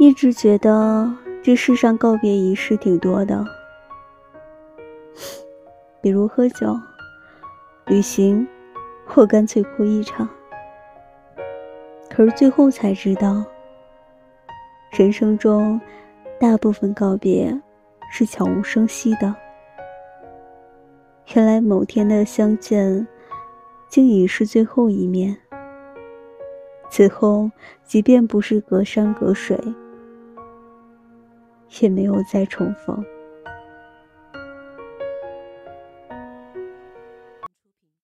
一直觉得这世上告别仪式挺多的，比如喝酒、旅行，或干脆哭一场。可是最后才知道，人生中大部分告别是悄无声息的。原来某天的相见，竟已是最后一面。此后，即便不是隔山隔水。也没有再重逢。